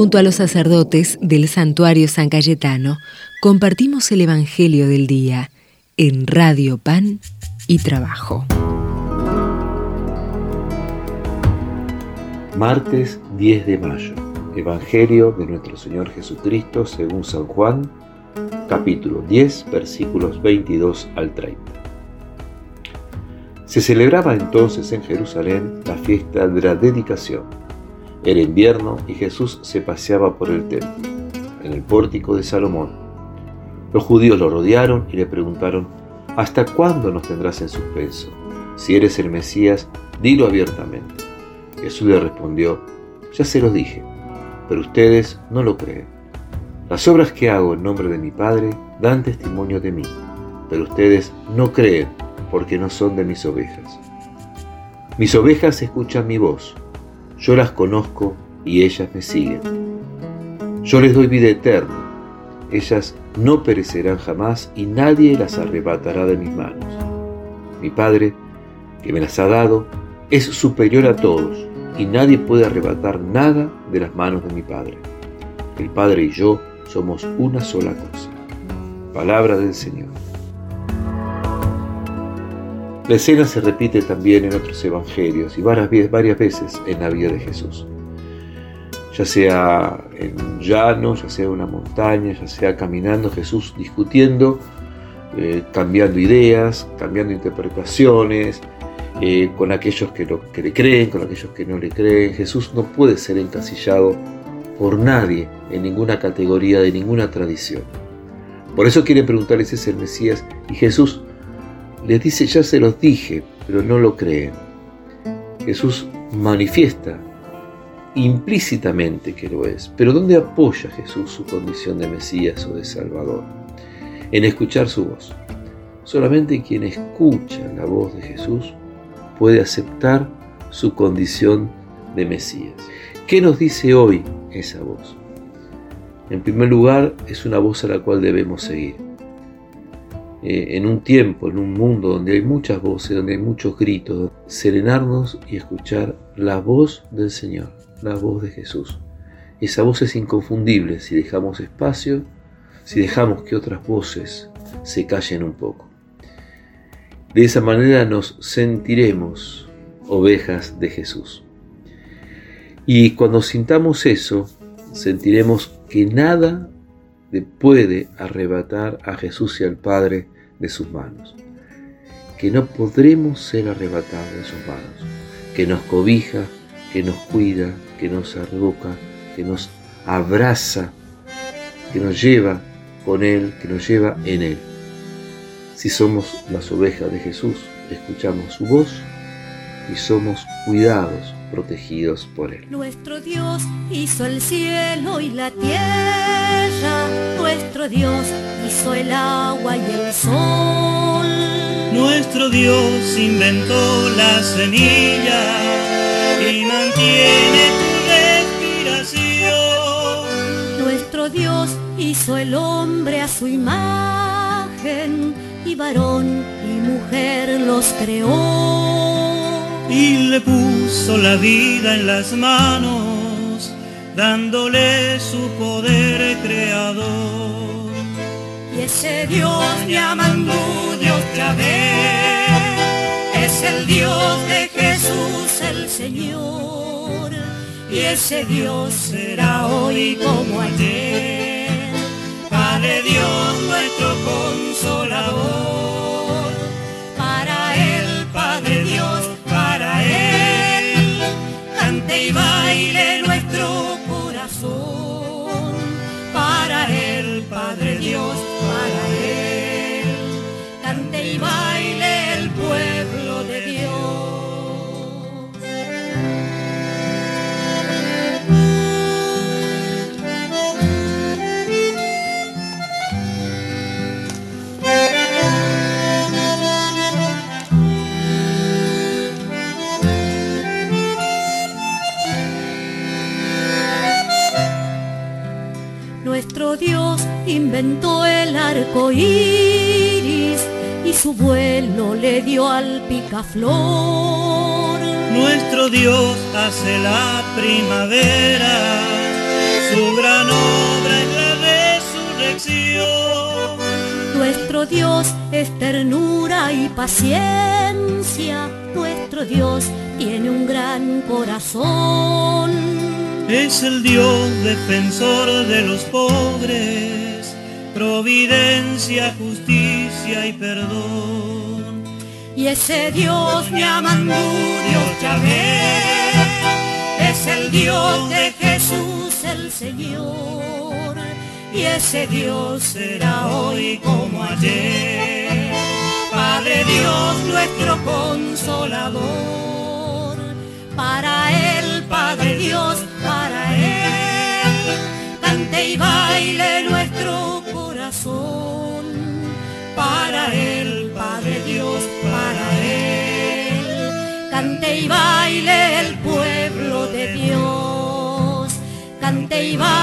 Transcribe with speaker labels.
Speaker 1: Junto a los sacerdotes del santuario San Cayetano, compartimos el Evangelio del Día en Radio Pan y Trabajo.
Speaker 2: Martes 10 de mayo. Evangelio de nuestro Señor Jesucristo según San Juan, capítulo 10, versículos 22 al 30. Se celebraba entonces en Jerusalén la fiesta de la dedicación. Era invierno y Jesús se paseaba por el templo, en el pórtico de Salomón. Los judíos lo rodearon y le preguntaron, ¿hasta cuándo nos tendrás en suspenso? Si eres el Mesías, dilo abiertamente. Jesús le respondió, ya se los dije, pero ustedes no lo creen. Las obras que hago en nombre de mi Padre dan testimonio de mí, pero ustedes no creen porque no son de mis ovejas. Mis ovejas escuchan mi voz, yo las conozco y ellas me siguen. Yo les doy vida eterna, ellas no perecerán jamás y nadie las arrebatará de mis manos. Mi Padre, que me las ha dado, es superior a todos y nadie puede arrebatar nada de las manos de mi Padre. El Padre y yo somos una sola cosa. Palabra del Señor. La escena se repite también en otros evangelios y varias, veces en la vida de Jesús. Ya sea en un llano, ya sea en una montaña, ya sea caminando, Jesús discutiendo, eh, cambiando ideas, cambiando interpretaciones, eh, con aquellos que, que le creen, con aquellos que no le creen. Jesús no puede ser encasillado por nadie en ninguna categoría de ninguna tradición. Por eso quieren preguntarles si es el Mesías y Jesús les dice, ya se los dije, pero no lo creen. Jesús manifiesta implícitamente que lo es, pero ¿dónde apoya Jesús su condición de Mesías o de Salvador? En escuchar su voz. Solamente quien escucha la voz de Jesús puede aceptar su condición de Mesías. ¿Qué nos dice hoy esa voz? En primer lugar, es una voz a la cual debemos seguir eh, en un tiempo, en un mundo donde hay muchas voces, donde hay muchos gritos, serenarnos y escuchar la voz del Señor, la voz de Jesús. Esa voz es inconfundible si dejamos espacio, si dejamos que otras voces se callen un poco. De esa manera nos sentiremos ovejas de Jesús. Y cuando sintamos eso, sentiremos que nada puede arrebatar a Jesús y al Padre de sus manos, que no podremos ser arrebatados de sus manos, que nos cobija, que nos cuida, que nos arroca, que nos abraza, que nos lleva con Él, que nos lleva en Él. Si somos las ovejas de Jesús, escuchamos su voz y somos cuidados, protegidos por Él.
Speaker 3: Nuestro Dios hizo el cielo y la tierra, nuestro Dios hizo el agua y el sol.
Speaker 4: Nuestro Dios inventó la semilla y mantiene tu respiración.
Speaker 3: Nuestro Dios hizo el hombre a su imagen y varón y mujer los creó
Speaker 4: y le puso la vida en las manos, dándole su poder creador.
Speaker 3: Y ese Dios llamando Dios Yahvé, es el Dios de Jesús el Señor. Y ese Dios será hoy como y baile nuestro corazón. Para el Padre Dios, Dios inventó el arco iris y su vuelo le dio al picaflor.
Speaker 4: Nuestro Dios hace la primavera, Su gran obra es la resurrección.
Speaker 3: Nuestro Dios es ternura y paciencia. Nuestro Dios tiene un gran corazón.
Speaker 4: Es el Dios defensor de los pobres, providencia, justicia y perdón.
Speaker 3: Y ese Dios me amando, Dios Yahvé, es el Dios de Jesús el Señor. Y ese Dios será hoy como ayer, Padre Dios nuestro consolador. Para Él, Padre Dios, Para Padre Dios, para Él, cante y baile el pueblo de Dios. Cante y baile